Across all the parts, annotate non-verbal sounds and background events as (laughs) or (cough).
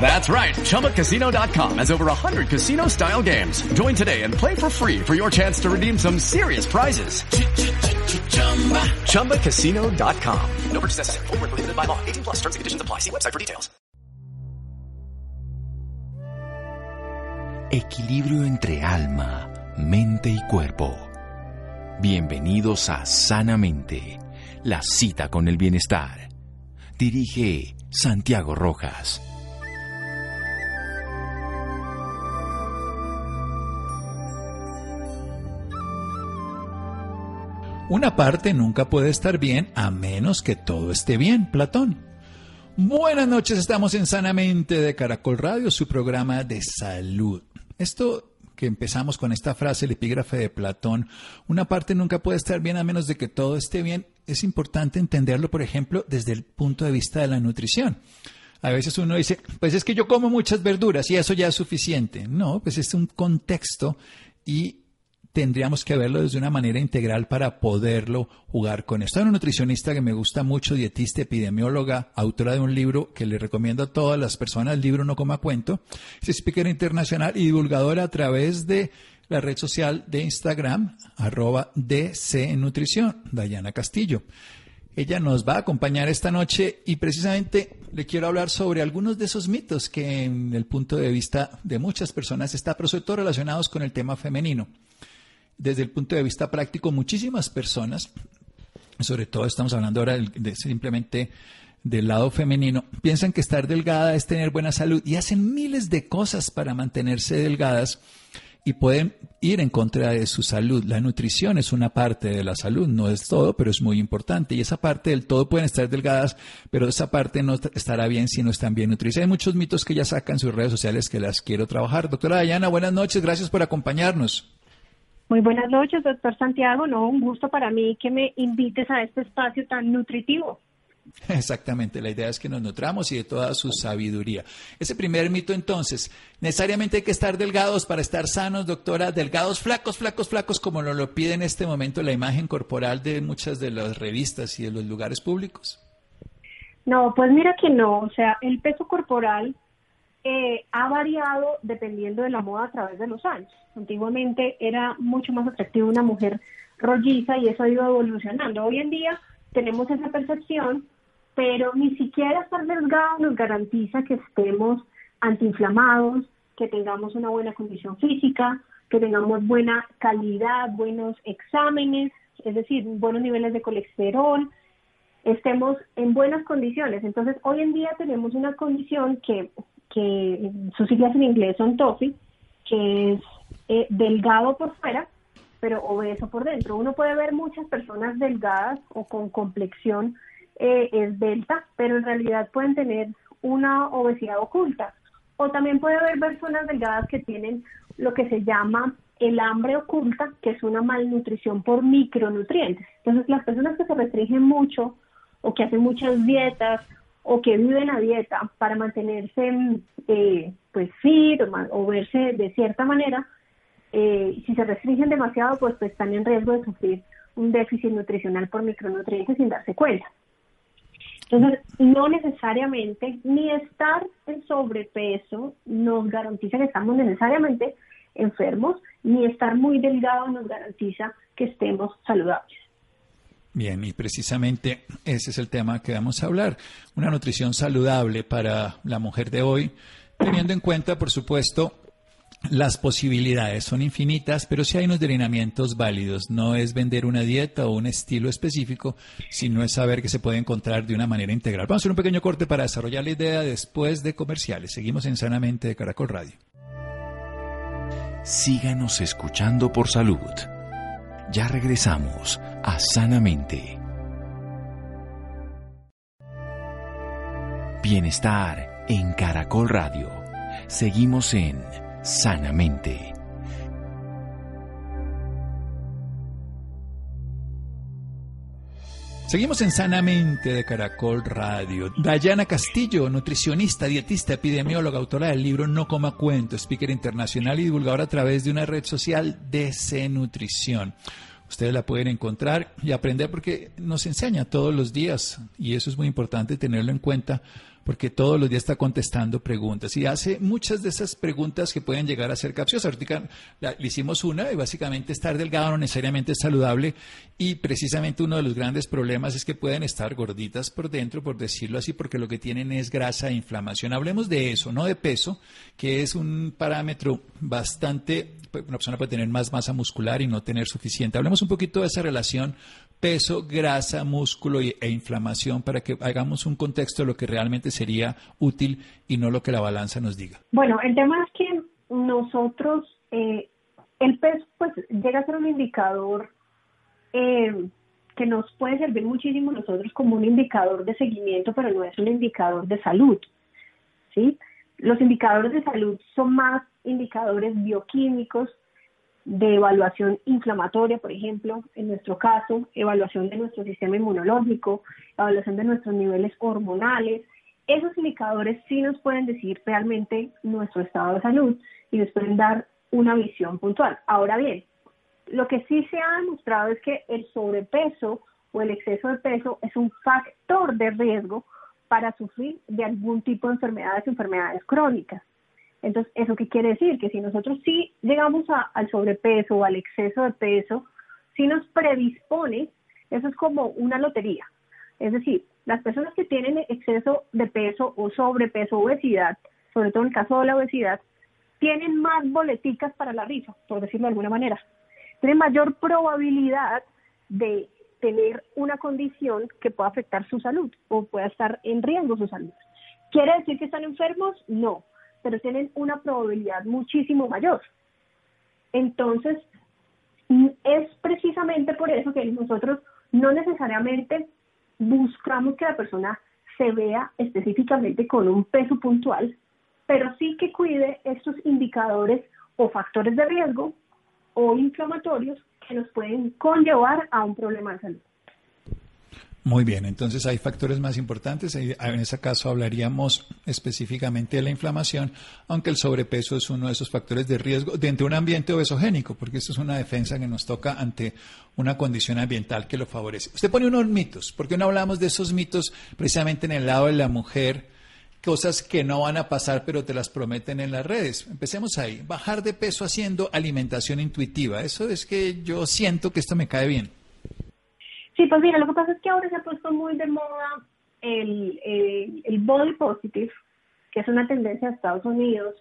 That's right. ChumbaCasino.com has over 100 casino style games. Join today and play for free for your chance to redeem some serious prizes. ChumbaCasino.com. No purchase necessary. Full prohibited by law. 18 plus terms and conditions apply. See website for details. Equilibrio entre alma, mente y cuerpo. Bienvenidos a Sanamente, la cita con el bienestar. Dirige Santiago Rojas. Una parte nunca puede estar bien a menos que todo esté bien, Platón. Buenas noches, estamos en Sanamente de Caracol Radio, su programa de salud. Esto que empezamos con esta frase, el epígrafe de Platón, una parte nunca puede estar bien a menos de que todo esté bien, es importante entenderlo, por ejemplo, desde el punto de vista de la nutrición. A veces uno dice, pues es que yo como muchas verduras y eso ya es suficiente. No, pues es un contexto y tendríamos que verlo desde una manera integral para poderlo jugar con esto. Hay una nutricionista que me gusta mucho, dietista, epidemióloga, autora de un libro que le recomiendo a todas las personas, el libro No Coma Cuento, es speaker internacional y divulgadora a través de la red social de Instagram, arroba DC Nutrición, Dayana Castillo. Ella nos va a acompañar esta noche y precisamente le quiero hablar sobre algunos de esos mitos que en el punto de vista de muchas personas está, pero sobre todo relacionados con el tema femenino desde el punto de vista práctico, muchísimas personas, sobre todo estamos hablando ahora simplemente del lado femenino, piensan que estar delgada es tener buena salud y hacen miles de cosas para mantenerse delgadas y pueden ir en contra de su salud. La nutrición es una parte de la salud, no es todo, pero es muy importante. Y esa parte del todo pueden estar delgadas, pero esa parte no estará bien si no están bien nutridas. Hay muchos mitos que ya sacan sus redes sociales que las quiero trabajar. Doctora Dayana, buenas noches, gracias por acompañarnos. Muy buenas noches, doctor Santiago. No, un gusto para mí que me invites a este espacio tan nutritivo. (laughs) Exactamente, la idea es que nos nutramos y de toda su sabiduría. Ese primer mito entonces, necesariamente hay que estar delgados para estar sanos, doctora, delgados, flacos, flacos, flacos, como nos lo pide en este momento la imagen corporal de muchas de las revistas y de los lugares públicos. No, pues mira que no, o sea, el peso corporal eh, ha variado dependiendo de la moda a través de los años. Antiguamente era mucho más atractiva una mujer rolliza y eso ha ido evolucionando. Hoy en día tenemos esa percepción, pero ni siquiera estar delgado nos garantiza que estemos antiinflamados, que tengamos una buena condición física, que tengamos buena calidad, buenos exámenes, es decir, buenos niveles de colesterol, estemos en buenas condiciones. Entonces, hoy en día tenemos una condición que, que sus siglas en inglés son TOFI, que es eh, delgado por fuera, pero obeso por dentro. Uno puede ver muchas personas delgadas o con complexión eh, esbelta, pero en realidad pueden tener una obesidad oculta. O también puede haber personas delgadas que tienen lo que se llama el hambre oculta, que es una malnutrición por micronutrientes. Entonces, las personas que se restringen mucho o que hacen muchas dietas o que viven a dieta para mantenerse eh, pues fit o verse de cierta manera, eh, si se restringen demasiado, pues, pues, están en riesgo de sufrir un déficit nutricional por micronutrientes sin darse cuenta. Entonces, no necesariamente ni estar en sobrepeso nos garantiza que estamos necesariamente enfermos, ni estar muy delgados nos garantiza que estemos saludables. Bien, y precisamente ese es el tema que vamos a hablar. Una nutrición saludable para la mujer de hoy, teniendo en cuenta, por supuesto, las posibilidades son infinitas, pero sí hay unos delineamientos válidos. No es vender una dieta o un estilo específico, sino es saber que se puede encontrar de una manera integral. Vamos a hacer un pequeño corte para desarrollar la idea después de comerciales. Seguimos en Sanamente de Caracol Radio. Síganos escuchando por salud. Ya regresamos a Sanamente. Bienestar en Caracol Radio. Seguimos en Sanamente. Seguimos en Sanamente de Caracol Radio. Dayana Castillo, nutricionista, dietista, epidemióloga, autora del libro No Coma Cuento, speaker internacional y divulgadora a través de una red social de Nutrición. Ustedes la pueden encontrar y aprender porque nos enseña todos los días y eso es muy importante tenerlo en cuenta porque todos los días está contestando preguntas y hace muchas de esas preguntas que pueden llegar a ser capciosas. Ahorita le hicimos una y básicamente estar delgado no necesariamente es saludable y precisamente uno de los grandes problemas es que pueden estar gorditas por dentro, por decirlo así, porque lo que tienen es grasa e inflamación. Hablemos de eso, no de peso, que es un parámetro bastante, una persona puede tener más masa muscular y no tener suficiente. Hablemos un poquito de esa relación peso, grasa, músculo e inflamación para que hagamos un contexto de lo que realmente sería útil y no lo que la balanza nos diga? Bueno, el tema es que nosotros, eh, el peso pues llega a ser un indicador eh, que nos puede servir muchísimo nosotros como un indicador de seguimiento, pero no es un indicador de salud. ¿sí? Los indicadores de salud son más indicadores bioquímicos de evaluación inflamatoria, por ejemplo, en nuestro caso, evaluación de nuestro sistema inmunológico, evaluación de nuestros niveles hormonales. Esos indicadores sí nos pueden decir realmente nuestro estado de salud y nos pueden dar una visión puntual. Ahora bien, lo que sí se ha demostrado es que el sobrepeso o el exceso de peso es un factor de riesgo para sufrir de algún tipo de enfermedades, enfermedades crónicas. Entonces, ¿eso qué quiere decir? Que si nosotros sí llegamos al sobrepeso o al exceso de peso, sí nos predispone, eso es como una lotería. Es decir, las personas que tienen exceso de peso o sobrepeso, obesidad, sobre todo en el caso de la obesidad, tienen más boleticas para la risa, por decirlo de alguna manera. Tienen mayor probabilidad de tener una condición que pueda afectar su salud o pueda estar en riesgo su salud. ¿Quiere decir que están enfermos? No pero tienen una probabilidad muchísimo mayor. Entonces, es precisamente por eso que nosotros no necesariamente buscamos que la persona se vea específicamente con un peso puntual, pero sí que cuide estos indicadores o factores de riesgo o inflamatorios que nos pueden conllevar a un problema de salud. Muy bien, entonces hay factores más importantes. En ese caso hablaríamos específicamente de la inflamación, aunque el sobrepeso es uno de esos factores de riesgo dentro de un ambiente obesogénico, porque esto es una defensa que nos toca ante una condición ambiental que lo favorece. Usted pone unos mitos, ¿por qué no hablamos de esos mitos precisamente en el lado de la mujer? Cosas que no van a pasar, pero te las prometen en las redes. Empecemos ahí. Bajar de peso haciendo alimentación intuitiva. Eso es que yo siento que esto me cae bien. Sí, pues mira, lo que pasa es que ahora se ha puesto muy de moda el, el, body positive, que es una tendencia de Estados Unidos,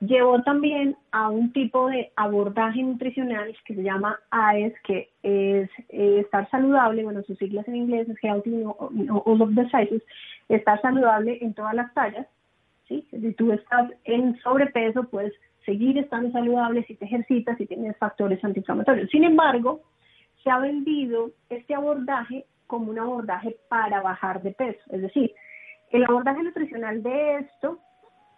llevó también a un tipo de abordaje nutricional que se llama AES, que es eh, estar saludable, bueno, sus siglas en inglés es Healthy All of the Sizes, estar saludable en todas las tallas, ¿sí? Si tú estás en sobrepeso, puedes seguir estando saludable si te ejercitas, si tienes factores antiinflamatorios. Sin embargo, se ha vendido este abordaje como un abordaje para bajar de peso. Es decir, el abordaje nutricional de esto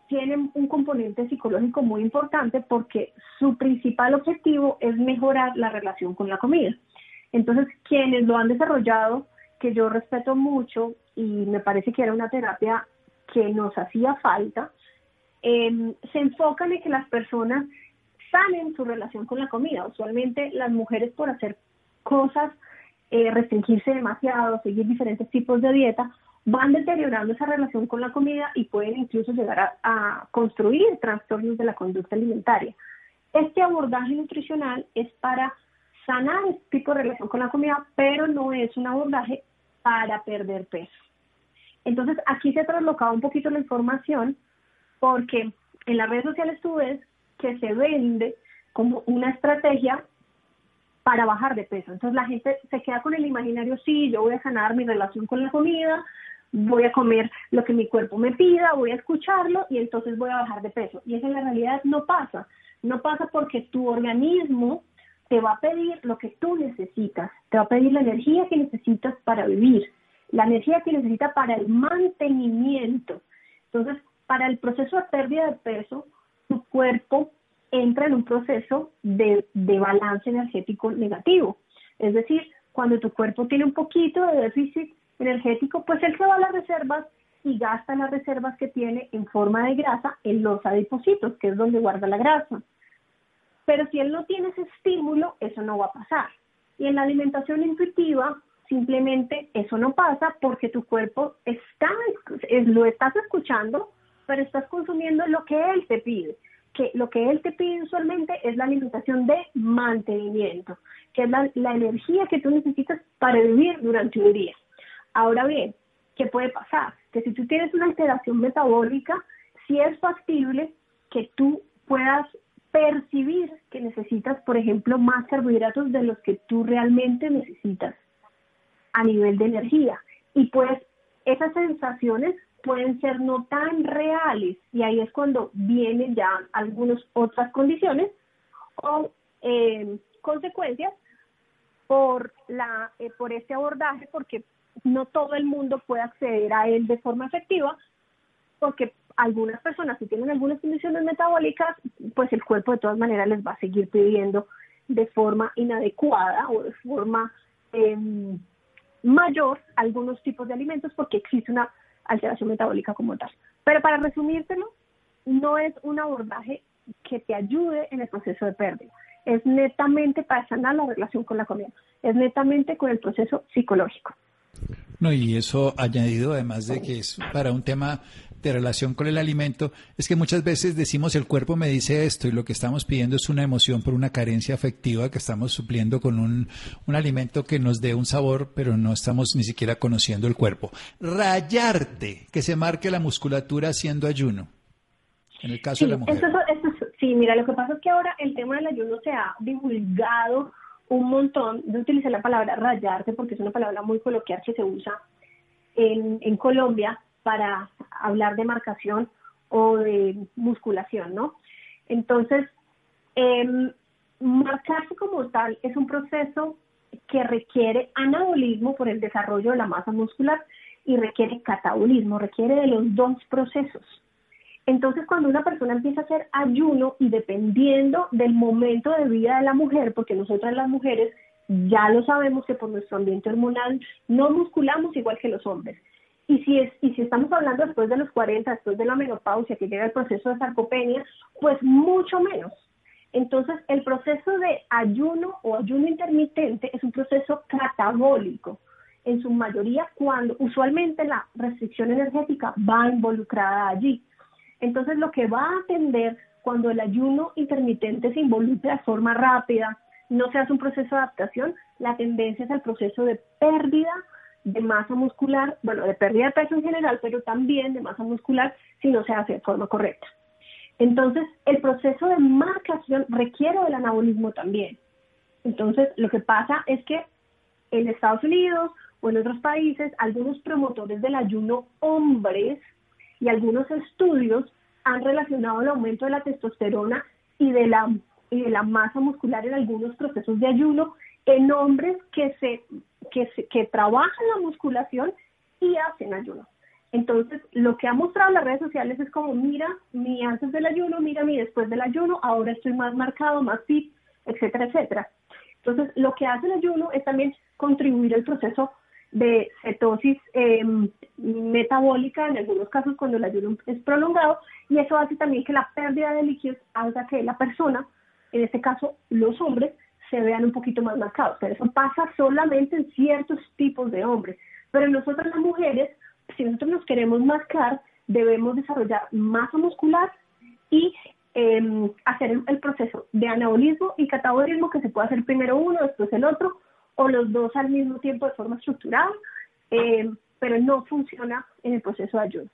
tiene un componente psicológico muy importante porque su principal objetivo es mejorar la relación con la comida. Entonces, quienes lo han desarrollado, que yo respeto mucho y me parece que era una terapia que nos hacía falta, em, se enfocan en que las personas sanen su relación con la comida. Usualmente las mujeres por hacer cosas, eh, restringirse demasiado, seguir diferentes tipos de dieta, van deteriorando esa relación con la comida y pueden incluso llegar a, construir trastornos de la conducta alimentaria. Este abordaje nutricional es para sanar este tipo de relación con la comida, pero no es un abordaje para perder peso. Entonces, aquí se ha traslocado un poquito la información porque en las redes sociales tú ves que se vende como una estrategia para bajar de peso. Entonces la gente se queda con el imaginario, sí, yo voy a sanar mi relación con la comida, voy a comer lo que mi cuerpo me pida, voy a escucharlo y entonces voy a bajar de peso. Y eso en la realidad no pasa. No pasa porque tu organismo te va a pedir lo que tú necesitas, te va a pedir la energía que necesitas para vivir, la energía que necesitas para el mantenimiento. Entonces, para el proceso de pérdida de peso, tu cuerpo entra en un proceso de, balance energético negativo. Es decir, cuando tu cuerpo tiene un poquito de déficit energético, pues él se va a las reservas y gasta las reservas que tiene en forma de grasa en los adipocitos, que es donde guarda la grasa. Pero si él no tiene ese estímulo, eso no va a pasar. Y en la alimentación intuitiva, simplemente eso no pasa porque tu cuerpo está, lo estás escuchando, pero estás consumiendo lo que él te pide. Que lo que él te pide usualmente es la alimentación de mantenimiento, que es la, la energía que tú necesitas para vivir durante un día. Ahora bien, ¿qué puede pasar? Que si tú tienes una alteración metabólica, sí es factible que tú puedas percibir que necesitas, por ejemplo, más carbohidratos de los que tú realmente necesitas a nivel de energía. Y pues esas sensaciones pueden ser no tan reales. Y ahí es cuando vienen ya algunas otras condiciones o eh, consecuencias por la eh, por este abordaje porque no todo el mundo puede acceder a él de forma efectiva, porque algunas personas si tienen algunas condiciones metabólicas, pues el cuerpo de todas maneras les va a seguir pidiendo de forma inadecuada o de forma em, mayor algunos tipos de alimentos porque existe una alteración metabólica como tal. Pero para resumírtelo, no es un abordaje que te ayude en el proceso de pérdida. Es netamente para sanar la relación con la comida. Es netamente con el proceso psicológico. No, y eso añadido, además de que es para un tema de relación con el alimento, es que muchas veces decimos el cuerpo me dice esto y lo que estamos pidiendo es una emoción por una carencia afectiva que estamos supliendo con un, un alimento que nos dé un sabor, pero no estamos ni siquiera conociendo el cuerpo. Rayarte, que se marque la musculatura haciendo ayuno. En el caso de la mujer. sí, mira, lo que pasa es que ahora el tema del ayuno se ha divulgado un montón, yo utilicé la palabra rayarte porque es una palabra muy coloquial que se usa en, en Colombia para hablar de marcación o de musculación, ¿no? Entonces, eh, marcarse como tal es un proceso que requiere anabolismo por el desarrollo de la masa muscular y requiere catabolismo, requiere de los dos procesos. Entonces, cuando una persona empieza a hacer ayuno y dependiendo del momento de vida de la mujer, porque nosotras las mujeres ya lo sabemos que por nuestro ambiente hormonal no musculamos igual que los hombres. Y si, es, y si estamos hablando después de los 40, después de la menopausia, que llega el proceso de sarcopenia, pues mucho menos. Entonces, el proceso de ayuno o ayuno intermitente es un proceso catabólico, en su mayoría cuando usualmente la restricción energética va involucrada allí. Entonces, lo que va a atender cuando el ayuno intermitente se involucra de forma rápida, no se hace un proceso de adaptación, la tendencia es al proceso de pérdida de masa muscular, bueno, de pérdida de peso en general, pero también de masa muscular si no se hace de forma correcta. Entonces, el proceso de marcación requiere del anabolismo también. Entonces, lo que pasa es que en Estados Unidos o en otros países, algunos promotores del ayuno hombres y algunos estudios han relacionado el aumento de la testosterona y de la, y de la masa muscular en algunos procesos de ayuno en hombres que, se, que, que trabajan la musculación y hacen ayuno. Entonces, lo que ha mostrado las redes sociales es como, mira mi antes del ayuno, mira mi después del ayuno, ahora estoy más marcado, más fit, etcétera, etcétera. Entonces, lo que hace el ayuno es también contribuir al proceso de cetosis em, metabólica en algunos casos cuando el ayuno es prolongado y eso hace también que la pérdida de líquidos haga que la persona, en este caso los hombres, se vean un poquito más marcados. Pero eso pasa solamente en ciertos tipos de hombres. Pero nosotras las mujeres, si nosotros nos queremos marcar, debemos desarrollar masa muscular y em, hacer el proceso de anabolismo y catabolismo que se puede hacer primero uno, después el otro, o los dos al mismo tiempo de forma estructurada, eh, pero no funciona en el proceso de ayuno.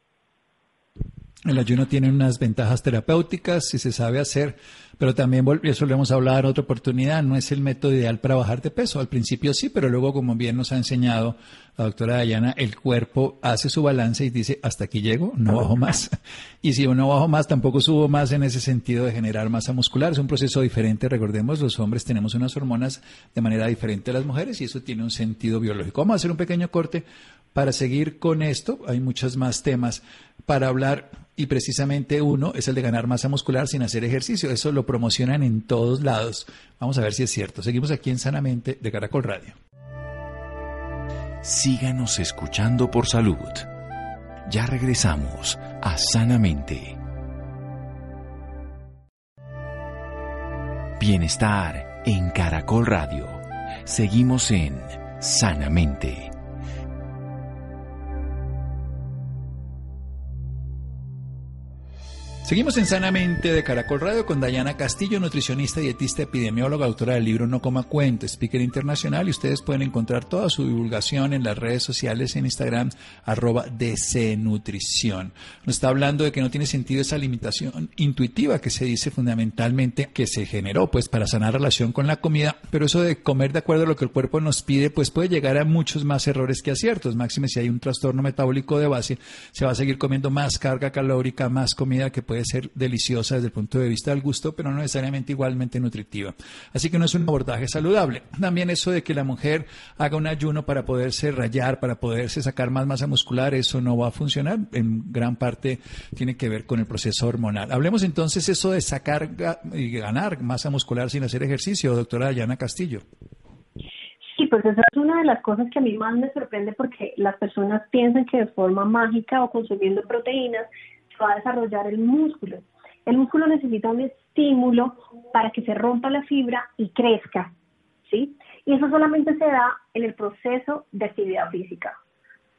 El ayuno tiene unas ventajas terapéuticas si se sabe hacer, pero también, eso lo hemos hablado en otra oportunidad, no es el método ideal para bajar de peso. Al principio sí, pero luego, como bien nos ha enseñado la doctora Dayana, el cuerpo hace su balance y dice, hasta aquí llego, no bajo más. (laughs) Y si no bajo más, tampoco subo más en ese sentido de generar masa muscular. Es un proceso diferente. Recordemos, los hombres tenemos unas hormonas de manera diferente a las mujeres y eso tiene un sentido biológico. Vamos a hacer un pequeño corte para seguir con esto. Hay muchos más temas para hablar y precisamente uno es el de ganar masa muscular sin hacer ejercicio. Eso lo promocionan en todos lados. Vamos a ver si es cierto. Seguimos aquí en Sanamente de Caracol Radio. Síganos escuchando por salud. Ya regresamos a Sanamente. Bienestar en Caracol Radio. Seguimos en Sanamente. Seguimos en Sanamente de Caracol Radio con Dayana Castillo, nutricionista, dietista, epidemióloga, autora del libro No Coma Cuento, speaker internacional y ustedes pueden encontrar toda su divulgación en las redes sociales en Instagram arroba Nutrición. Nos está hablando de que no tiene sentido esa limitación intuitiva que se dice fundamentalmente que se generó pues para sanar relación con la comida, pero eso de comer de acuerdo a lo que el cuerpo nos pide pues puede llegar a muchos más errores que aciertos. Máxime si hay un trastorno metabólico de base, se va a seguir comiendo más carga calórica, más comida que puede ser deliciosa desde el punto de vista del gusto, pero no necesariamente igualmente nutritiva. Así que no es un abordaje saludable. También eso de que la mujer haga un ayuno para poderse rayar, para poderse sacar más masa muscular, eso no va a funcionar. En gran parte tiene que ver con el proceso hormonal. Hablemos entonces eso de sacar y ganar masa muscular sin hacer ejercicio, doctora Dayana Castillo. Sí, pues esa es una de las cosas que a mí más me sorprende porque las personas piensan que de forma mágica o consumiendo proteínas va a desarrollar el músculo. El músculo necesita un estímulo para que se rompa la fibra y crezca, ¿sí? Y eso solamente se da en el proceso de actividad física.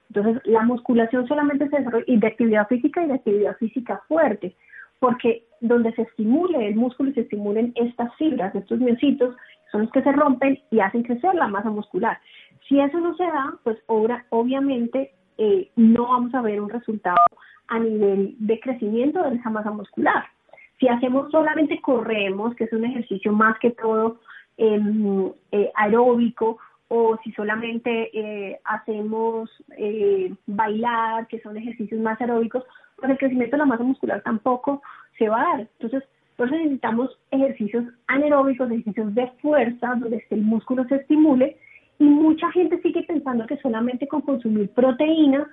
Entonces, la musculación solamente se desarrolla y de actividad física y de actividad física fuerte, porque donde se estimule el músculo y se estimulen estas fibras, estos miocitos, son los que se rompen y hacen crecer la masa muscular. Si eso no se da, pues obviamente eh, no vamos a ver un resultado a nivel de crecimiento de esa masa muscular. Si hacemos solamente corremos, que es un ejercicio más que todo em, eh, aeróbico, o si solamente eh, hacemos eh, bailar, que son ejercicios más aeróbicos, pues el crecimiento de la masa muscular tampoco se va a dar. Entonces, eso necesitamos ejercicios anaeróbicos, ejercicios de fuerza, donde el músculo se estimule, y mucha gente sigue pensando que solamente con consumir proteína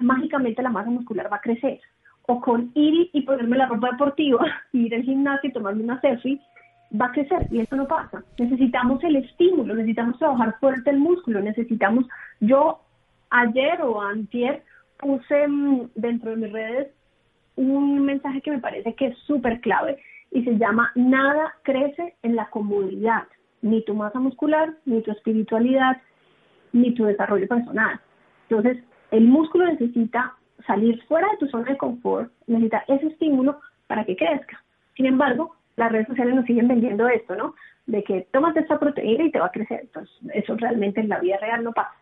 mágicamente la masa muscular va a crecer. O con ir y ponerme la ropa deportiva, (laughs) ir al gimnasio y tomarme una selfie, va a crecer y eso no pasa. Necesitamos el estímulo, necesitamos trabajar fuerte el músculo, necesitamos, yo ayer o antier puse mm, dentro de mis redes un mensaje que me parece que es súper clave y se llama nada crece en la comodidad, ni tu masa muscular, ni tu espiritualidad, ni tu desarrollo personal. Entonces, el músculo necesita salir fuera de tu zona de confort, necesita ese estímulo para que crezca. Sin embargo, las redes sociales nos siguen vendiendo esto, ¿no? De que tomas esta proteína y te va a crecer. Entonces, eso realmente en la vida real no pasa.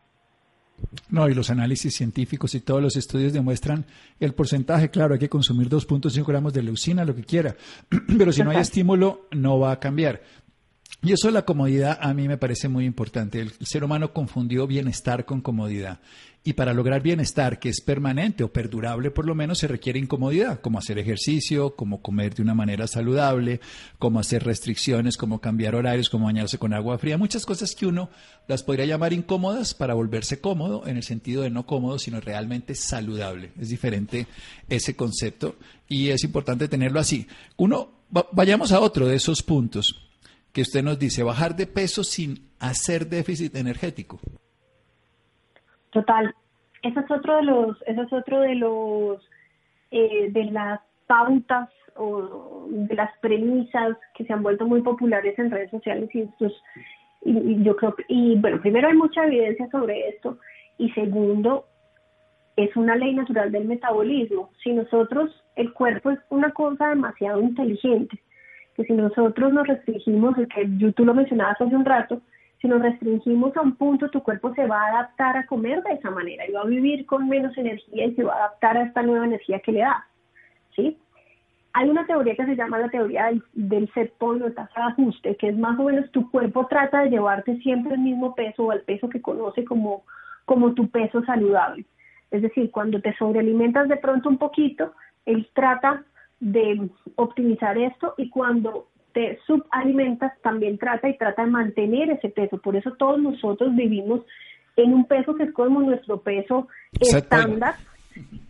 No, y los análisis científicos y todos los estudios demuestran el porcentaje, claro, hay que consumir 2.5 gramos de leucina, lo que quiera, (clears throat) pero si no hay estímulo, no va a cambiar. Y eso de la comodidad a mí me parece muy importante. El ser humano confundió bienestar con comodidad. Y para lograr bienestar que es permanente o perdurable por lo menos se requiere incomodidad, como hacer ejercicio, como comer de una manera saludable, como hacer restricciones, como cambiar horarios, como bañarse con agua fría, muchas cosas que uno las podría llamar incómodas para volverse cómodo en el sentido de no cómodo, sino realmente saludable. Es diferente ese concepto y es importante tenerlo así. Uno, vayamos a otro de esos puntos que usted nos dice, bajar de peso sin hacer déficit energético. Total. Ese es otro de los, ese es otro de los, eh, de las pautas o de las premisas que se han vuelto muy populares en redes sociales y estos, y, yo creo y bueno, primero hay mucha evidencia sobre esto y segundo, es una ley natural del metabolismo. Si nosotros, el cuerpo es una cosa demasiado inteligente, que si nosotros nos restringimos, el que tú lo mencionabas hace un rato, Si nos restringimos a un punto, tu cuerpo se va a adaptar a comer de esa manera y va a vivir con menos energía y se va a adaptar a esta nueva energía que le da. ¿Sí? Hay una teoría que se llama la teoría del, del set point o tasa de ajuste, que es más o menos tu cuerpo trata de llevarte siempre el mismo peso o el peso que conoce como, como tu peso saludable. Es decir, cuando te sobrealimentas de pronto un poquito, él trata de optimizar esto y cuando te subalimentas también trata y trata de mantener ese peso. Por eso todos nosotros vivimos en un peso que es como nuestro peso estándar.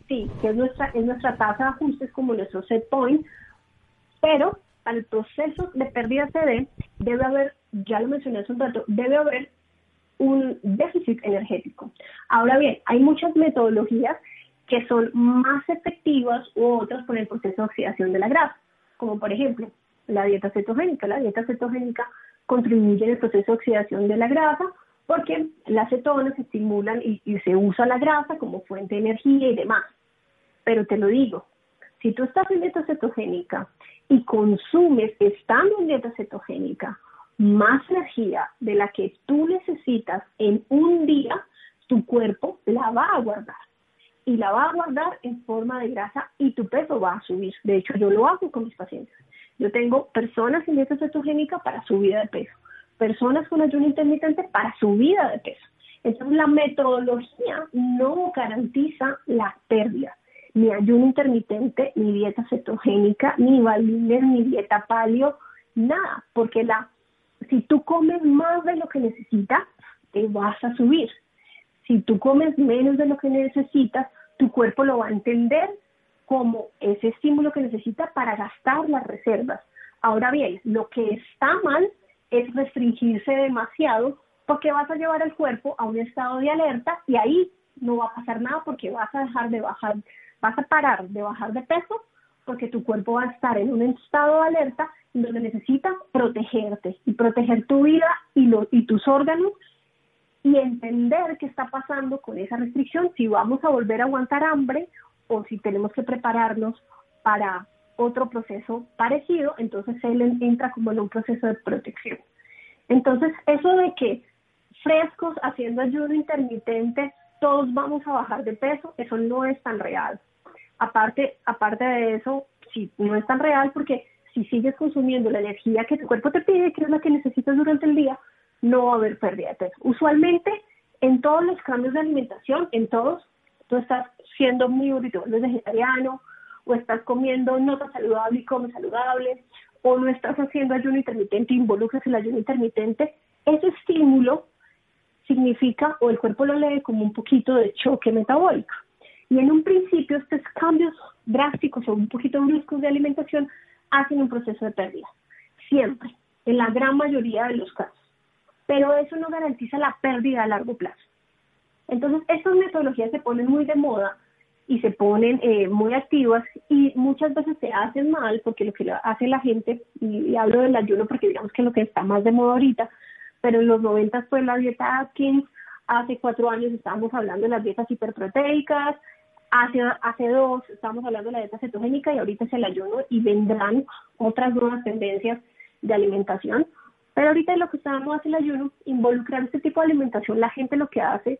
Sí, que es nuestra, es nuestra tasa de ajuste, es como nuestro set point, pero para el proceso de pérdida CD debe haber, ya lo mencioné hace un rato, debe haber un déficit energético. Ahora bien, hay muchas metodologías que son más efectivas u otras por el proceso de oxidación de la grasa, como por ejemplo la dieta cetogénica. La dieta cetogénica contribuye en el proceso de oxidación de la grasa porque las cetonas estimulan y, y se usa la grasa como fuente de energía y demás. Pero te lo digo, si tú estás en dieta cetogénica y consumes estando en dieta cetogénica más energía de la que tú necesitas en un día, tu cuerpo la va a guardar. Y la va a guardar en forma de grasa y tu peso va a subir. De hecho, yo lo hago con mis pacientes. Yo tengo personas en dieta cetogénica para subida de peso, personas con ayuno intermitente para subida de peso. Entonces, la metodología no garantiza la pérdida. Ni ayuno intermitente, ni dieta cetogénica, ni balines, ni dieta paleo, nada, porque la si tú comes más de lo que necesitas, te vas a subir. Si tú comes menos de lo que necesitas, tu cuerpo lo va a entender como ese estímulo que necesita para gastar las reservas. Ahora bien, lo que está mal es restringirse demasiado porque vas a llevar al cuerpo a un estado de alerta y ahí no va a pasar nada porque vas a dejar de bajar, vas a parar de bajar de peso porque tu cuerpo va a estar en un estado de alerta donde necesitas protegerte y proteger tu vida y, lo, y tus órganos y entender qué está pasando con esa restricción, si vamos a volver a aguantar hambre o si tenemos que prepararnos para otro proceso parecido, entonces él entra como en un proceso de protección. Entonces, eso de que frescos haciendo ayuno intermitente, todos vamos a bajar de peso, eso no es tan real. Aparte, aparte de eso, sí, no es tan real porque si sigues consumiendo la energía que tu cuerpo te pide, que es la que necesitas durante el día, no va a haber pérdida de peso. Usualmente, en todos los cambios de alimentación, en todos, tú estás siendo muy bonito, no vegetariano, o estás comiendo no tan saludable y comes saludable, o no estás haciendo ayuno intermitente, involucras el ayuno intermitente, ese estímulo significa, o el cuerpo lo lee como un poquito de choque metabólico. Y en un principio estos cambios drásticos o un poquito bruscos de alimentación hacen un proceso de pérdida, siempre, en la gran mayoría de los casos. Pero eso no garantiza la pérdida a largo plazo. Entonces, estas metodologías se ponen muy de moda y se ponen eh, muy activas y muchas veces se hacen mal porque lo que hace la gente, y, hablo del ayuno porque digamos que lo que está más de moda ahorita, pero en los 90 fue la dieta Atkins, hace cuatro años estábamos hablando de las dietas hiperproteicas, hace, hace dos estábamos hablando de la dieta cetogénica y ahorita es el ayuno y vendrán otras nuevas tendencias de alimentación. Pero ahorita lo que estábamos hace el ayuno, involucrar este tipo de alimentación, la gente lo que hace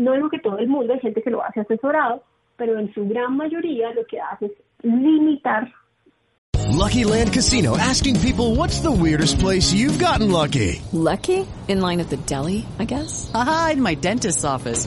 no digo que todo el mundo, hay gente que lo hace asesorado, pero en su gran mayoría lo que hace es limitar. Lucky Land Casino asking people what's the weirdest place you've gotten lucky. Lucky? In line at the deli, I guess. Aha, in my dentist's office.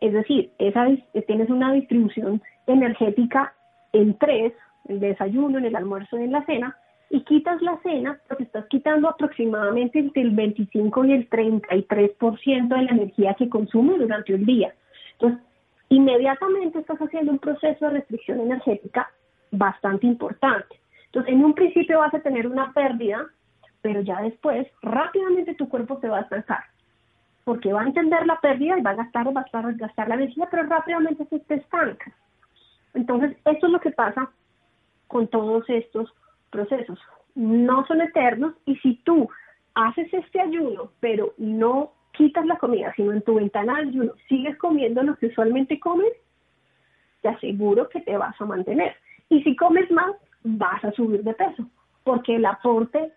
es decir, esa tienes una distribución energética en tres, el desayuno, en el almuerzo y en la cena, y quitas la cena, porque estás quitando aproximadamente entre el 25 y el 33% de la energía que consume durante el día. Entonces, inmediatamente estás haciendo un proceso de restricción energética bastante importante. Entonces, en un principio vas a tener una pérdida, pero ya después rápidamente tu cuerpo se va a estancar. Porque va a entender la pérdida y va a gastar, va a gastar, la energía, pero rápidamente se te estanca. Entonces, esto es lo que pasa con todos estos procesos. No son eternos y si tú haces este ayuno, pero no quitas la comida, sino en tu ventana de ayuno sigues comiendo lo que usualmente comes, te aseguro que te vas a mantener. Y si comes más, vas a subir de peso, porque el aporte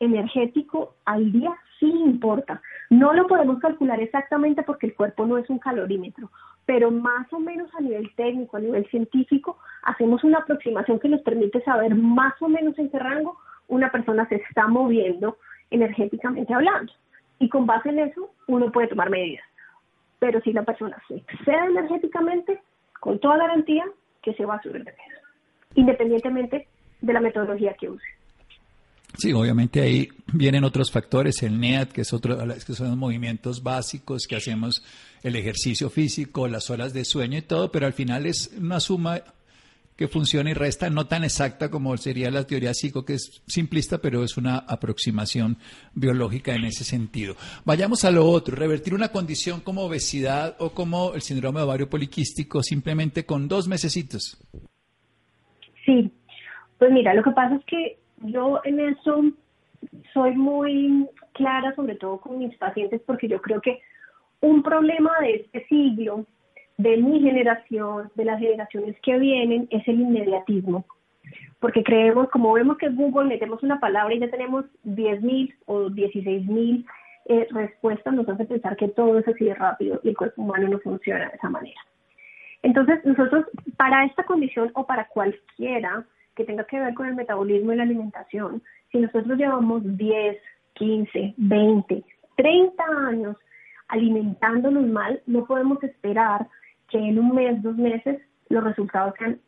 energético al día sí importa. No lo podemos calcular exactamente porque el cuerpo no es un calorímetro, pero más o menos a nivel técnico, a nivel científico, hacemos una aproximación que nos permite saber más o menos en qué rango una persona se está moviendo energéticamente hablando. Y con base en eso, uno puede tomar medidas. Pero si la persona se excede energéticamente, con toda garantía que se va a subir de peso, independientemente de la metodología que use. Sí, obviamente ahí vienen otros factores, el NEAT, que, es otro, que son los movimientos básicos que hacemos, el ejercicio físico, las horas de sueño y todo, pero al final es una suma que funciona y resta, no tan exacta como sería la teoría psico, que es simplista, pero es una aproximación biológica en ese sentido. Vayamos a lo otro, revertir una condición como obesidad o como el síndrome ovario poliquístico simplemente con dos mesecitos. Sí, pues mira, lo que pasa es que yo en eso soy muy clara, sobre todo con mis pacientes, porque yo creo que un problema de este siglo, de mi generación, de las generaciones que vienen, es el inmediatismo. Porque creemos, como vemos que Google metemos una palabra y ya tenemos 10.000 o 16.000 eh, respuestas, nos hace pensar que todo es así de rápido y el cuerpo humano no funciona de esa manera. Entonces, nosotros, para esta condición o para cualquiera, que tenga que ver con el metabolismo y la alimentación, si nosotros llevamos 10, 15, 20, 30 años alimentándonos mal, no podemos esperar que en un mes, dos meses, los resultados sean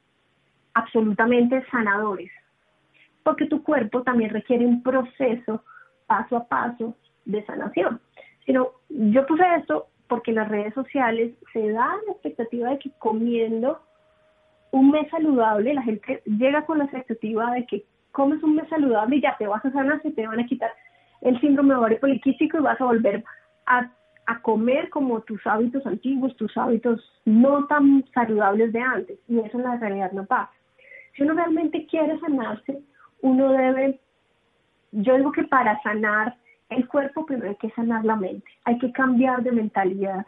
absolutamente sanadores. Porque tu cuerpo también requiere un proceso paso a paso de sanación. Sino, yo puse esto porque en las redes sociales se da la expectativa de que comiendo un mes saludable, la gente llega con la expectativa de que comes un mes saludable y ya te vas a sanar, se te van a quitar el síndrome ovario poliquístico y vas a volver a, comer como tus hábitos antiguos, tus hábitos no tan saludables de antes. Y eso en la realidad no pasa. Si uno realmente quiere sanarse, uno debe, yo digo que para sanar el cuerpo primero hay que sanar la mente, hay que cambiar de mentalidad.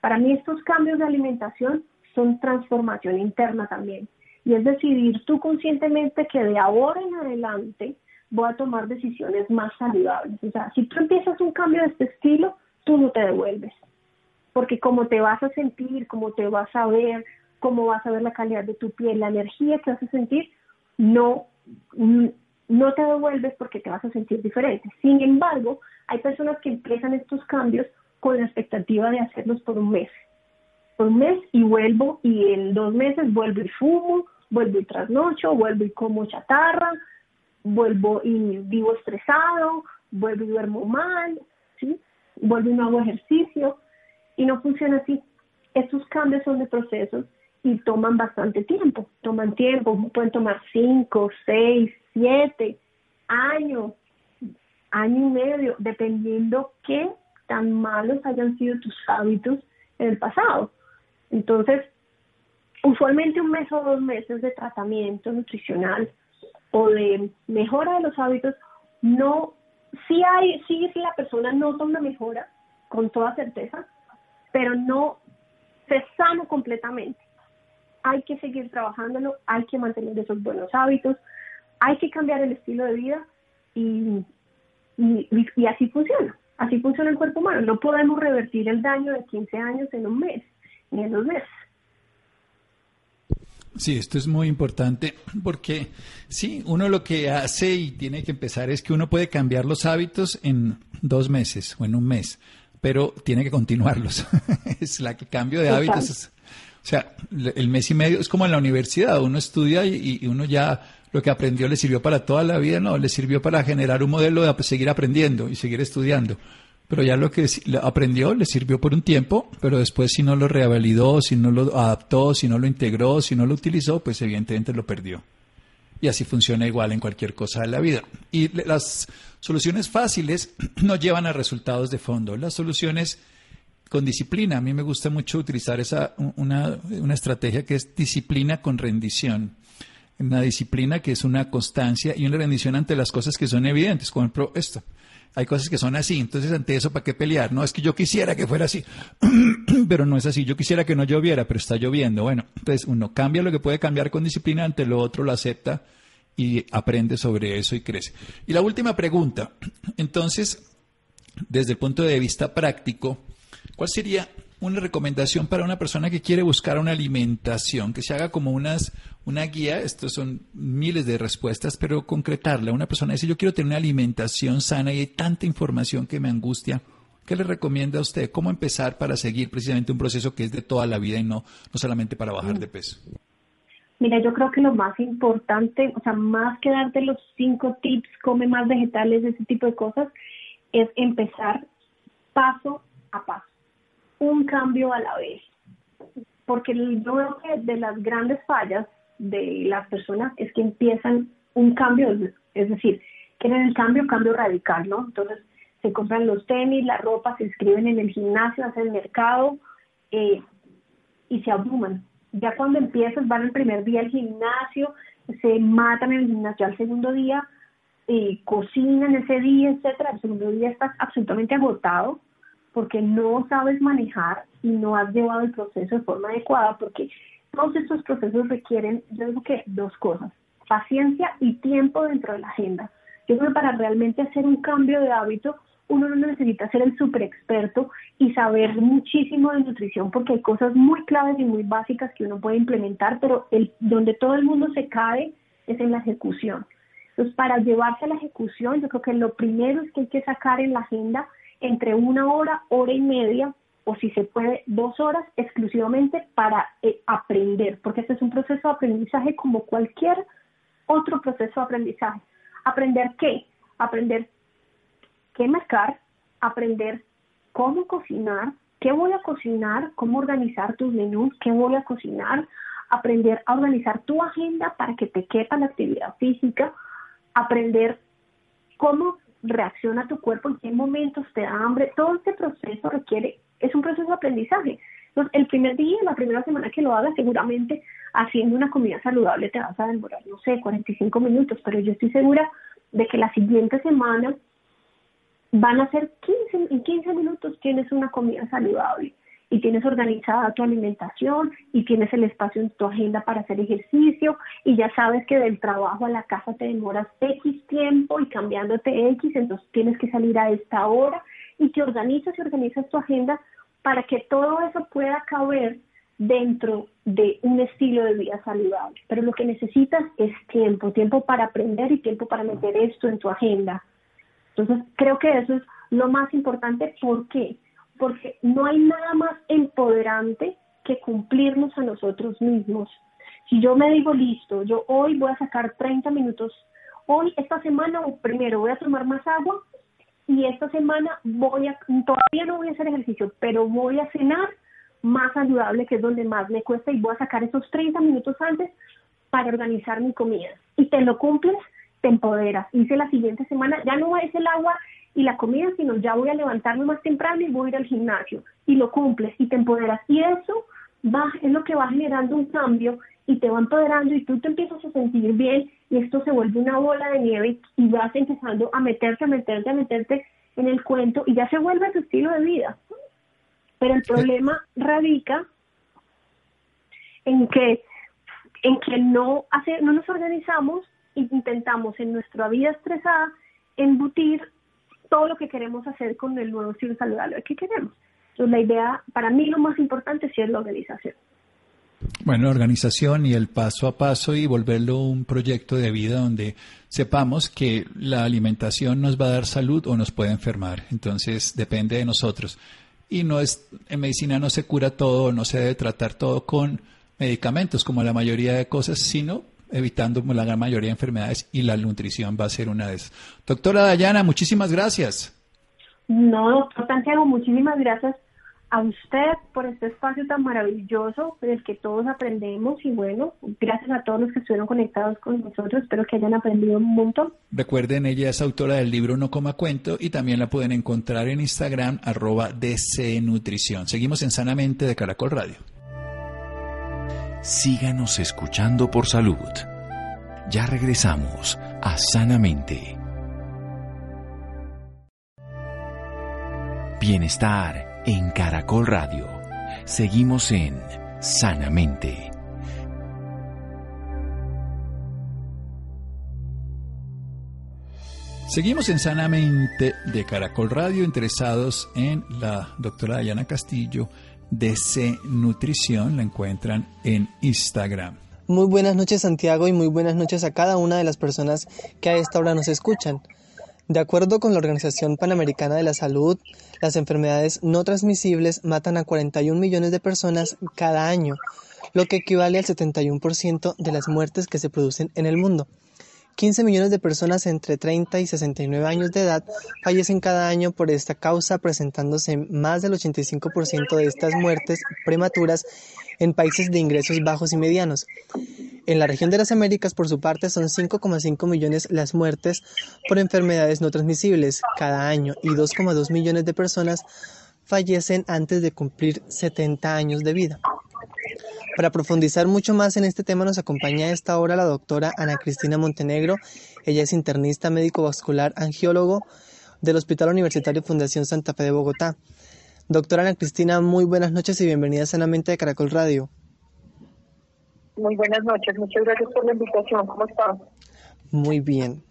Para mí estos cambios de alimentación son transformación interna también. Y es decidir tú conscientemente que de ahora en adelante voy a tomar decisiones más saludables. O sea, si tú empiezas un cambio de este estilo, tú no te devuelves. Porque como te vas a sentir, como te vas a ver, cómo vas a ver la calidad de tu piel, la energía que vas a sentir, no, no te devuelves porque te vas a sentir diferente. Sin embargo, hay personas que empiezan estos cambios con la expectativa de hacerlos por un mes un mes y vuelvo y en dos meses vuelvo y fumo, vuelvo y trasnocho, vuelvo y como chatarra, vuelvo y vivo estresado, vuelvo y duermo mal, ¿sí? vuelvo y no hago ejercicio y no funciona así. Estos cambios son de procesos y toman bastante tiempo, toman tiempo, pueden tomar cinco, seis, siete años, año y medio, dependiendo qué tan malos hayan sido tus hábitos en el pasado. Entonces, usualmente un mes o dos meses de tratamiento nutricional o de mejora de los hábitos, no, sí hay, sí la persona nota una mejora, con toda certeza, pero no se sano completamente. Hay que seguir trabajándolo, hay que mantener esos buenos hábitos, hay que cambiar el estilo de vida y, y así funciona. Así funciona el cuerpo humano. No podemos revertir el daño de 15 años en un mes los meses. Sí, esto es muy importante porque sí, uno lo que hace y tiene que empezar es que uno puede cambiar los hábitos en dos meses o en un mes, pero tiene que continuarlos. (laughs) es la que cambio de hábitos. o sea, el mes y medio es como en la universidad, uno estudia y, y, uno ya lo que aprendió le sirvió para toda la vida, no, le sirvió para generar un modelo de seguir aprendiendo y seguir estudiando pero ya lo que aprendió le sirvió por un tiempo, pero después si no lo revalidó, si no lo adaptó, si no lo integró, si no lo utilizó, pues evidentemente lo perdió. y así funciona igual en cualquier cosa de la vida. Y las soluciones fáciles (clears throat) no llevan a resultados de fondo. Las soluciones con disciplina. A mí me gusta mucho utilizar esa, una, una estrategia que es disciplina con rendición. Una disciplina que es una constancia y una rendición ante las cosas que son evidentes, como ejemplo esto. Hay cosas que son así, entonces ante eso, ¿para qué pelear? No, es que yo quisiera que fuera así, (clears throat) pero no es así. Yo quisiera que no lloviera, pero está lloviendo. Bueno, entonces uno cambia lo que puede cambiar con disciplina, ante lo otro lo acepta y aprende sobre eso y crece. Y la última pregunta, (clears throat) entonces, desde el punto de vista práctico, ¿Cuál sería una recomendación para una persona que quiere buscar una alimentación, que se haga como unas, una guía, estos son miles de respuestas, pero concretarla. Una persona dice, yo quiero tener una alimentación sana y hay tanta información que me angustia. ¿Qué le recomienda a usted? ¿Cómo empezar para seguir precisamente un proceso que es de toda la vida y no, no solamente para bajar de peso? Mira, yo creo que lo más importante, o sea, más que darte los cinco tips, come más vegetales, ese tipo de cosas, es empezar paso a paso un cambio a la vez. Porque yo veo que de las grandes fallas de las personas es que empiezan un cambio, es decir, quieren el cambio, cambio radical, ¿no? Entonces se compran los tenis, la ropa, se inscriben en el gimnasio, hacen el mercado eh, y se abruman. Ya cuando empiezas, van el primer día al gimnasio, se matan en el gimnasio al segundo día, eh, cocinan ese día, etcétera. El segundo día estás absolutamente agotado porque no sabes manejar y no has llevado el proceso de forma adecuada, porque todos estos procesos requieren, yo digo que dos cosas, paciencia y tiempo dentro de la agenda. Yo creo que para realmente hacer un cambio de hábito, uno no necesita ser el super experto y saber muchísimo de nutrición, porque hay cosas muy claves y muy básicas que uno puede implementar, pero el, donde todo el mundo se cae es en la ejecución. Entonces, para llevarse a la ejecución, yo creo que lo primero es que hay que sacar en la agenda entre una hora, hora y media, o si se puede, dos horas exclusivamente para eh, aprender, porque este es un proceso de aprendizaje como cualquier otro proceso de aprendizaje. ¿Aprender qué? Aprender qué marcar, aprender cómo cocinar, qué voy a cocinar, cómo organizar tus menús, qué voy a cocinar, aprender a organizar tu agenda para que te quepa la actividad física, aprender cómo reacciona tu cuerpo, en qué momentos te da hambre. Todo este proceso requiere, es un proceso de aprendizaje. Entonces, el primer día, la primera semana que lo hagas, seguramente haciendo una comida saludable te vas a demorar, no sé, 45 minutos, pero yo estoy segura de que la siguiente semana van a ser 15, en 15 minutos tienes una comida saludable y tienes organizada tu alimentación y tienes el espacio en tu agenda para hacer ejercicio y ya sabes que del trabajo a la casa te demoras X tiempo y cambiándote X, entonces tienes que salir a esta hora y te organizas y organizas tu agenda para que todo eso pueda caber dentro de un estilo de vida saludable. Pero lo que necesitas es tiempo, tiempo para aprender y tiempo para meter esto en tu agenda. Entonces, creo que eso es lo más importante. ¿Por qué? Porque no hay nada más empoderante que cumplirnos a nosotros mismos. Si yo me digo, listo, yo hoy voy a sacar 30 minutos, hoy, esta semana, primero voy a tomar más agua y esta semana voy a, todavía no voy a hacer ejercicio, pero voy a cenar más saludable, que es donde más me cuesta, y voy a sacar esos 30 minutos antes para organizar mi comida. Y te lo cumples, te empoderas. Hice la siguiente semana, ya no es el agua y la comida, sino ya voy a levantarme más temprano y voy a ir al gimnasio y lo cumples y te empoderas. Y eso va, es lo que va generando un cambio y te va empoderando y tú te empiezas a sentir bien y esto se vuelve una bola de nieve y vas empezando a meterte, a meterte, a meterte en el cuento y ya se vuelve tu estilo de vida. Pero el problema radica en que en que no hace, no nos organizamos e intentamos en nuestra vida estresada embutir todo lo que queremos hacer con el nuevo estilo saludable que queremos. Entonces, la idea, para mí lo más importante sí es la organización. Bueno, la organización y el paso a paso y volverlo un proyecto de vida donde sepamos que la alimentación nos va a dar salud o nos puede enfermar. Entonces, depende de nosotros. Y no es, en medicina no se cura todo, no se debe tratar todo con medicamentos como la mayoría de cosas, sino evitando la gran mayoría de enfermedades y la nutrición va a ser una de esas. Doctora Dayana, muchísimas gracias. No, doctor Santiago, muchísimas gracias a usted por este espacio tan maravilloso en el que todos aprendemos y bueno, gracias a todos los que estuvieron conectados con nosotros, espero que hayan aprendido un montón. Recuerden, ella es autora del libro No Coma Cuento y también la pueden encontrar en Instagram arroba DC Nutrición. Seguimos en Sanamente de Caracol Radio. Síganos escuchando por salud. Ya regresamos a Sanamente. Bienestar en Caracol Radio. Seguimos en Sanamente. Seguimos en Sanamente de Caracol Radio, interesados en la doctora Diana Castillo, DC Nutrición. La encuentran en Instagram. Muy buenas noches Santiago y muy buenas noches a cada una de las personas que a esta hora nos escuchan. De acuerdo con la Organización Panamericana de la Salud, las enfermedades no transmisibles matan a 41 millones de personas cada año, lo que equivale al 71% de las muertes que se producen en el mundo. 15 millones de personas entre 30 y 69 años de edad fallecen cada año por esta causa, presentándose más del 85% de estas muertes prematuras en países de ingresos bajos y medianos. En la región de las Américas, por su parte, son 5,5 millones las muertes por enfermedades no transmisibles cada año y 2,2 millones de personas fallecen antes de cumplir 70 años de vida. Para profundizar mucho más en este tema nos acompaña a esta hora la doctora Ana Cristina Montenegro. Ella es internista médico vascular angiólogo del Hospital Universitario Fundación Santa Fe de Bogotá. Doctora Ana Cristina, muy buenas noches y bienvenida sanamente de Caracol Radio. Muy buenas noches, muchas gracias por la invitación. ¿Cómo está? Muy bien.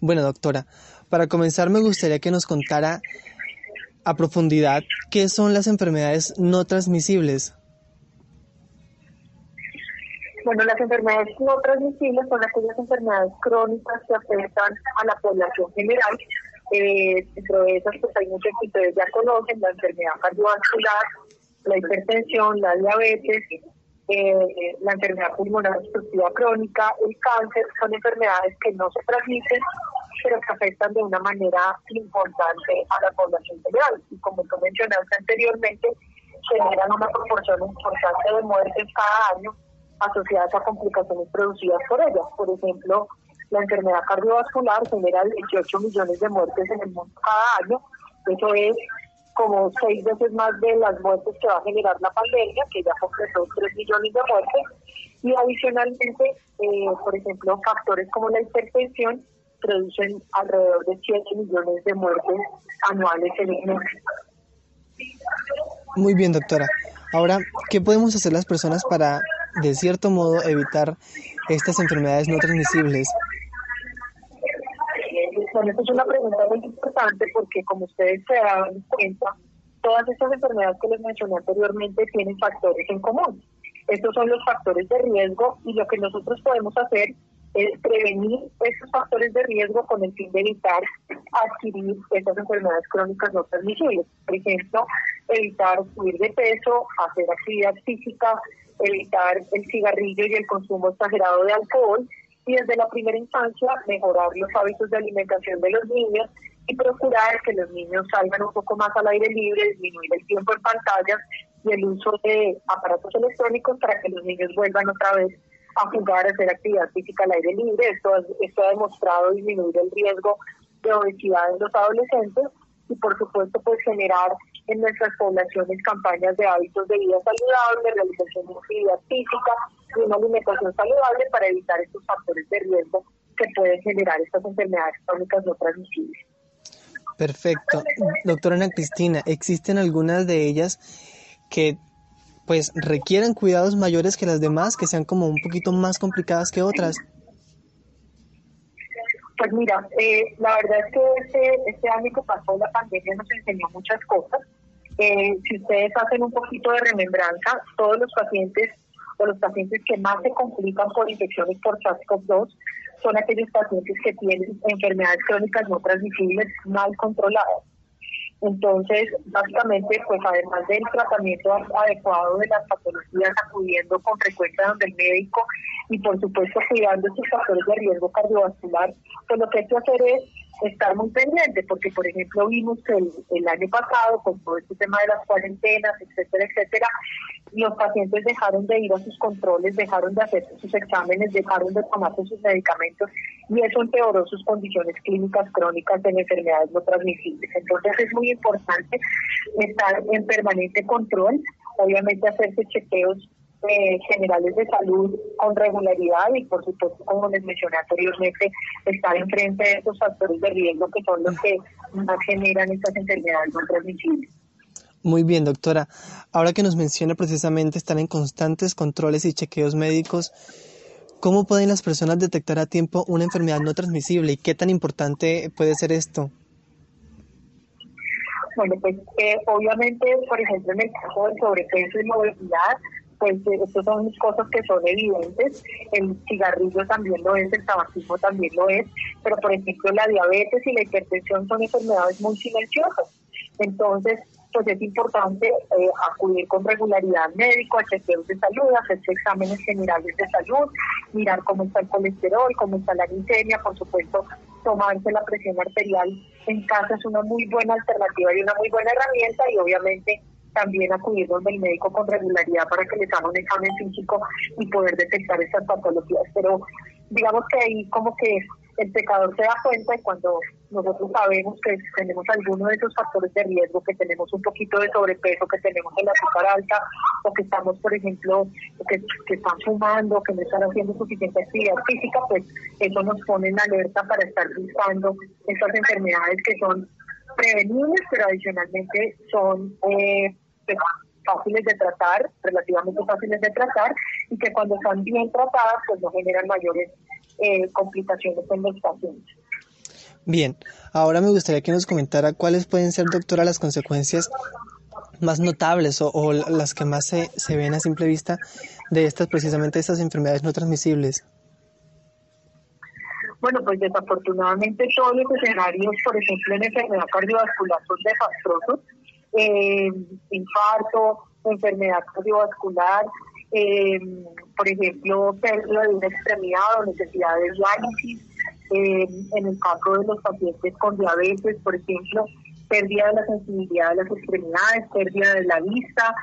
Bueno, doctora, para comenzar me gustaría que nos contara a profundidad qué son las enfermedades no transmisibles. Bueno, las enfermedades no transmisibles son aquellas enfermedades crónicas que afectan a la población general. Eh, dentro de esas, pues hay muchos que ustedes ya conocen, la enfermedad cardiovascular, la hipertensión, la diabetes, eh, la enfermedad pulmonar obstructiva crónica, el cáncer, son enfermedades que no se transmiten, pero que afectan de una manera importante a la población general. Y como tú mencionaste anteriormente, generan una proporción importante de muertes cada año asociadas a complicaciones producidas por ellas. Por ejemplo, la enfermedad cardiovascular genera 18 millones de muertes en el mundo cada año. Eso es como seis veces más de las muertes que va a generar la pandemia, que ya completó 3 millones de muertes. Y adicionalmente, eh, por ejemplo, factores como la hipertensión producen alrededor de 7 millones de muertes anuales en el mundo. Muy bien, doctora. Ahora, ¿qué podemos hacer las personas para, de cierto modo, evitar estas enfermedades no transmisibles? Bueno, es una pregunta muy importante porque como ustedes se dan cuenta, todas estas enfermedades que les mencioné anteriormente tienen factores en común. Estos son los factores de riesgo y lo que nosotros podemos hacer es prevenir esos factores de riesgo con el fin de evitar adquirir estas enfermedades crónicas no transmisibles. Por ejemplo, evitar subir de peso, hacer actividad física, evitar el cigarrillo y el consumo exagerado de alcohol y desde la primera infancia mejorar los hábitos de alimentación de los niños y procurar que los niños salgan un poco más al aire libre, disminuir el tiempo en pantallas y el uso de aparatos electrónicos para que los niños vuelvan otra vez a jugar, a hacer actividad física al aire libre. Esto, esto ha demostrado disminuir el riesgo de obesidad en los adolescentes y por supuesto pues generar en nuestras poblaciones campañas de hábitos de vida saludable, realización de actividad física y una alimentación saludable para evitar estos factores de riesgo que pueden generar estas enfermedades crónicas no transmisibles. Perfecto. Doctora Ana Cristina, ¿existen algunas de ellas que pues requieren cuidados mayores que las demás, que sean como un poquito más complicadas que otras? Pues mira, eh, la verdad es que este, este año que pasó la pandemia nos enseñó muchas cosas. Eh, si ustedes hacen un poquito de remembranza, todos los pacientes o los pacientes que más se complican por infecciones por SARS-CoV-2 son aquellos pacientes que tienen enfermedades crónicas no transmisibles mal controladas. Entonces, básicamente, pues además del tratamiento adecuado de las patologías, acudiendo con frecuencia donde el médico y por supuesto cuidando estos factores de riesgo cardiovascular, pues lo que hay que hacer es estar muy pendiente, porque por ejemplo vimos que el, año pasado, con todo este tema de las cuarentenas, etcétera, etcétera, los pacientes dejaron de ir a sus controles, dejaron de hacer sus exámenes, dejaron de tomarse sus medicamentos y eso empeoró sus condiciones clínicas crónicas en enfermedades no transmisibles. Entonces es muy importante estar en permanente control, obviamente hacerse chequeos eh, generales de salud con regularidad y por supuesto, como les mencioné anteriormente, estar enfrente de esos factores de riesgo que son los que más generan estas enfermedades no transmisibles. Muy bien, doctora. Ahora que nos menciona precisamente estar en constantes controles y chequeos médicos, ¿cómo pueden las personas detectar a tiempo una enfermedad no transmisible y qué tan importante puede ser esto? Bueno, pues eh, obviamente, por ejemplo, en el caso del sobrepeso y la obesidad, pues eh, estas son cosas que son evidentes, el cigarrillo también lo es, el tabaquismo también lo es, pero por ejemplo la diabetes y la hipertensión son enfermedades muy silenciosas. Entonces, pues es importante eh, acudir con regularidad al médico, a chequeos de salud, hacerse exámenes generales de salud, mirar cómo está el colesterol, cómo está la glicemia, por supuesto, tomarse la presión arterial en casa es una muy buena alternativa y una muy buena herramienta y obviamente también acudir donde el médico con regularidad para que les haga un examen físico y poder detectar estas patologías. Pero digamos que ahí como que el pecador se da cuenta y cuando nosotros sabemos que tenemos alguno de esos factores de riesgo, que tenemos un poquito de sobrepeso, que tenemos el azúcar alta, o que estamos, por ejemplo, que, están fumando, que no están haciendo suficiente actividad física, pues eso nos pone en alerta para estar buscando estas enfermedades que son prevenibles, pero adicionalmente son eh, pues, fáciles de tratar, relativamente fáciles de tratar, y que cuando están bien tratadas, pues no generan mayores eh, complicaciones en los pacientes. Bien, ahora me gustaría que nos comentara cuáles pueden ser, doctora, las consecuencias más notables o, las que más se, se, ven a simple vista de estas, precisamente estas enfermedades no transmisibles. Bueno, pues desafortunadamente todos los escenarios, por ejemplo, en enfermedad cardiovascular son desastrosos. Eh, infarto, enfermedad cardiovascular, eh, por ejemplo, pérdida de una extremidad o necesidad de diálisis. Eh, en el caso de los pacientes con diabetes, por ejemplo, pérdida de la sensibilidad de las extremidades, pérdida de la vista.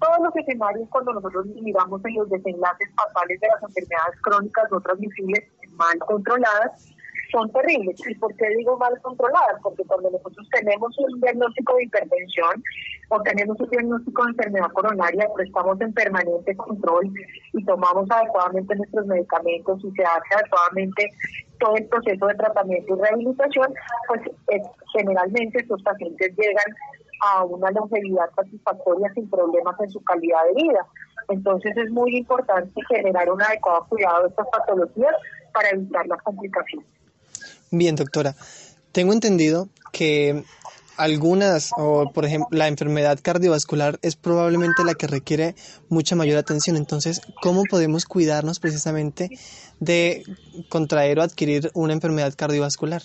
todos los escenarios cuando nosotros miramos en los desenlaces fatales de las enfermedades crónicas no transmisibles mal controladas, son terribles. ¿Y por qué digo mal controladas? Porque cuando nosotros tenemos un diagnóstico de hipertensión o tenemos un diagnóstico de enfermedad coronaria, pero estamos en permanente control y tomamos adecuadamente nuestros medicamentos y se hace adecuadamente todo el proceso de tratamiento y rehabilitación, pues eh, generalmente estos pacientes llegan a una longevidad satisfactoria sin problemas en su calidad de vida. Entonces es muy importante generar un adecuado cuidado de estas patologías para evitar las complicaciones. Bien, doctora. Tengo entendido que algunas, o por ejemplo, la enfermedad cardiovascular es probablemente la que requiere mucha mayor atención. Entonces, ¿cómo podemos cuidarnos precisamente de contraer o adquirir una enfermedad cardiovascular?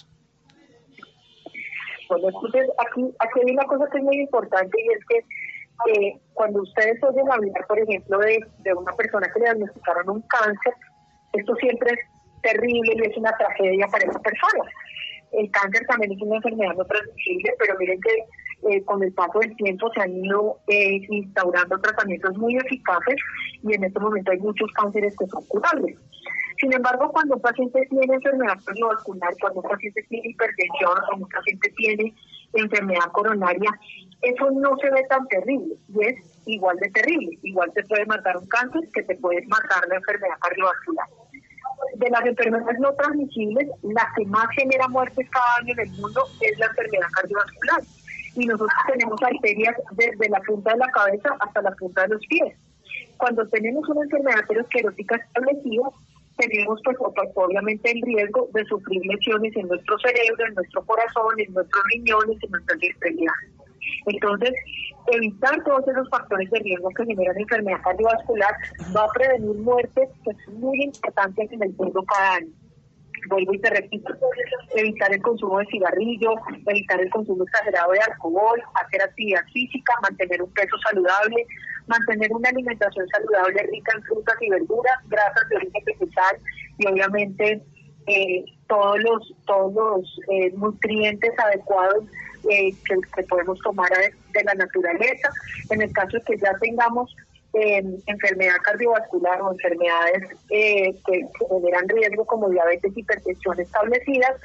Bueno, aquí, aquí hay una cosa que es muy importante y es que eh, cuando ustedes oyen hablar, por ejemplo, de, de una persona que le diagnosticaron un cáncer, esto siempre es terrible y es una tragedia para esa persona. El cáncer también es una enfermedad no transmisible, pero miren que eh, con el paso del tiempo se han ido eh, instaurando tratamientos muy eficaces y en este momento hay muchos cánceres que son curables. Sin embargo, cuando un paciente tiene enfermedad cardiovascular, cuando un paciente tiene hipertensión, cuando un paciente tiene enfermedad coronaria, eso no se ve tan terrible y es igual de terrible. Igual te puede matar un cáncer que te puede matar la enfermedad cardiovascular de las enfermedades no transmisibles, la que más genera muertes cada año en el mundo es la enfermedad cardiovascular. Y nosotros tenemos arterias desde la punta de la cabeza hasta la punta de los pies. Cuando tenemos una enfermedad aterosclerótica establecida, tenemos pues, pues, obviamente el riesgo de sufrir lesiones en nuestro cerebro, en nuestro corazón, en nuestros riñones, en nuestras extremidades. Entonces, evitar todos esos factores de riesgo que generan enfermedad cardiovascular va a prevenir muertes, que es muy importante en el mundo cada año. Vuelvo y te repito, evitar el consumo de cigarrillo, evitar el consumo exagerado de alcohol, hacer actividad física, mantener un peso saludable, mantener una alimentación saludable rica en frutas y verduras, grasas de origen vegetal y obviamente eh, todos los todos los eh, nutrientes adecuados eh, que, podemos tomar de la naturaleza. En el caso de que ya tengamos enfermedad cardiovascular o enfermedades que, que generan riesgo como diabetes, hipertensión establecidas,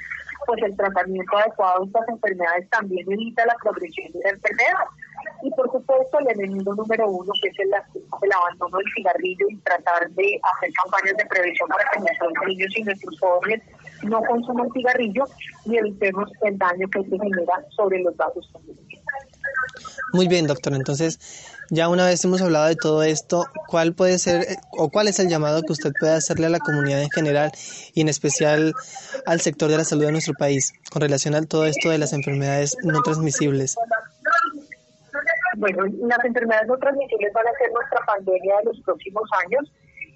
pues el tratamiento adecuado de estas enfermedades también evita la progresión de la enfermedad. Y por supuesto el enemigo número uno, que es el, abandono del cigarrillo y tratar de hacer campañas de prevención para que nuestros niños y nuestros jóvenes no consuman cigarrillo y evitemos el daño que se genera sobre los vasos Muy bien, doctor. Entonces, ya una vez hemos hablado de todo esto, ¿cuál puede ser o cuál es el llamado que usted puede hacerle a la comunidad en general y en especial al sector de la salud de nuestro país con relación a todo esto de las enfermedades no transmisibles? Bueno, las enfermedades no transmisibles van a ser nuestra pandemia de los próximos años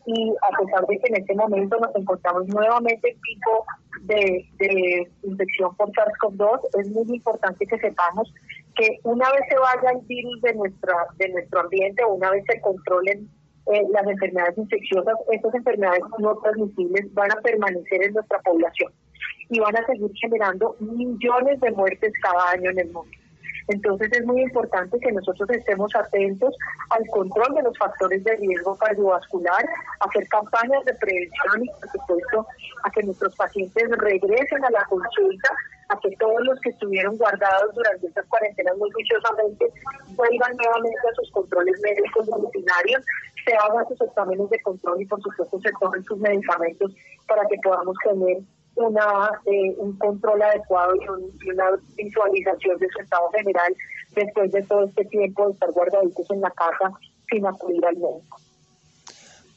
y a pesar de que en este momento nos encontramos nuevamente en pico de, infección por SARS-CoV-2, es muy importante que sepamos que una vez se vaya el virus de nuestra de nuestro ambiente, una vez se controlen eh, las enfermedades infecciosas, estas enfermedades no transmisibles van a permanecer en nuestra población y van a seguir generando millones de muertes cada año en el mundo. Entonces es muy importante que nosotros estemos atentos al control de los factores de riesgo cardiovascular, hacer campañas de prevención y por supuesto a que nuestros pacientes regresen a la consulta a que todos los que estuvieron guardados durante estas cuarentenas muy juiciosamente vuelvan nuevamente a sus controles médicos rutinarios, se hagan sus exámenes de control y por supuesto se tomen sus medicamentos para que podamos tener una eh, un control adecuado y, una visualización de su estado general después de todo este tiempo de estar guardaditos en la casa sin acudir al médico.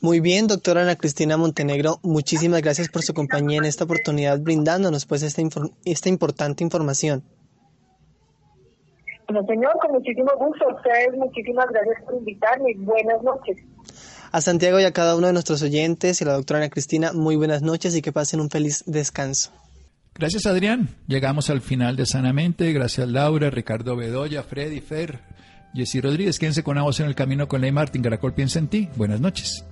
Muy bien, doctora Ana Cristina Montenegro, muchísimas gracias por su compañía en esta oportunidad brindándonos pues esta, esta importante información. Bueno, señor, con muchísimo gusto. A ustedes, muchísimas gracias por invitarme. Buenas noches. A Santiago y a cada uno de nuestros oyentes y a la doctora Ana Cristina, muy buenas noches y que pasen un feliz descanso. Gracias, Adrián. Llegamos al final de Sanamente. Gracias, Laura, Ricardo Bedoya, Freddy, Fer, Jessy Rodríguez. Quédense con la voz en el camino con Ley Martín. Caracol piensa en ti. Buenas noches.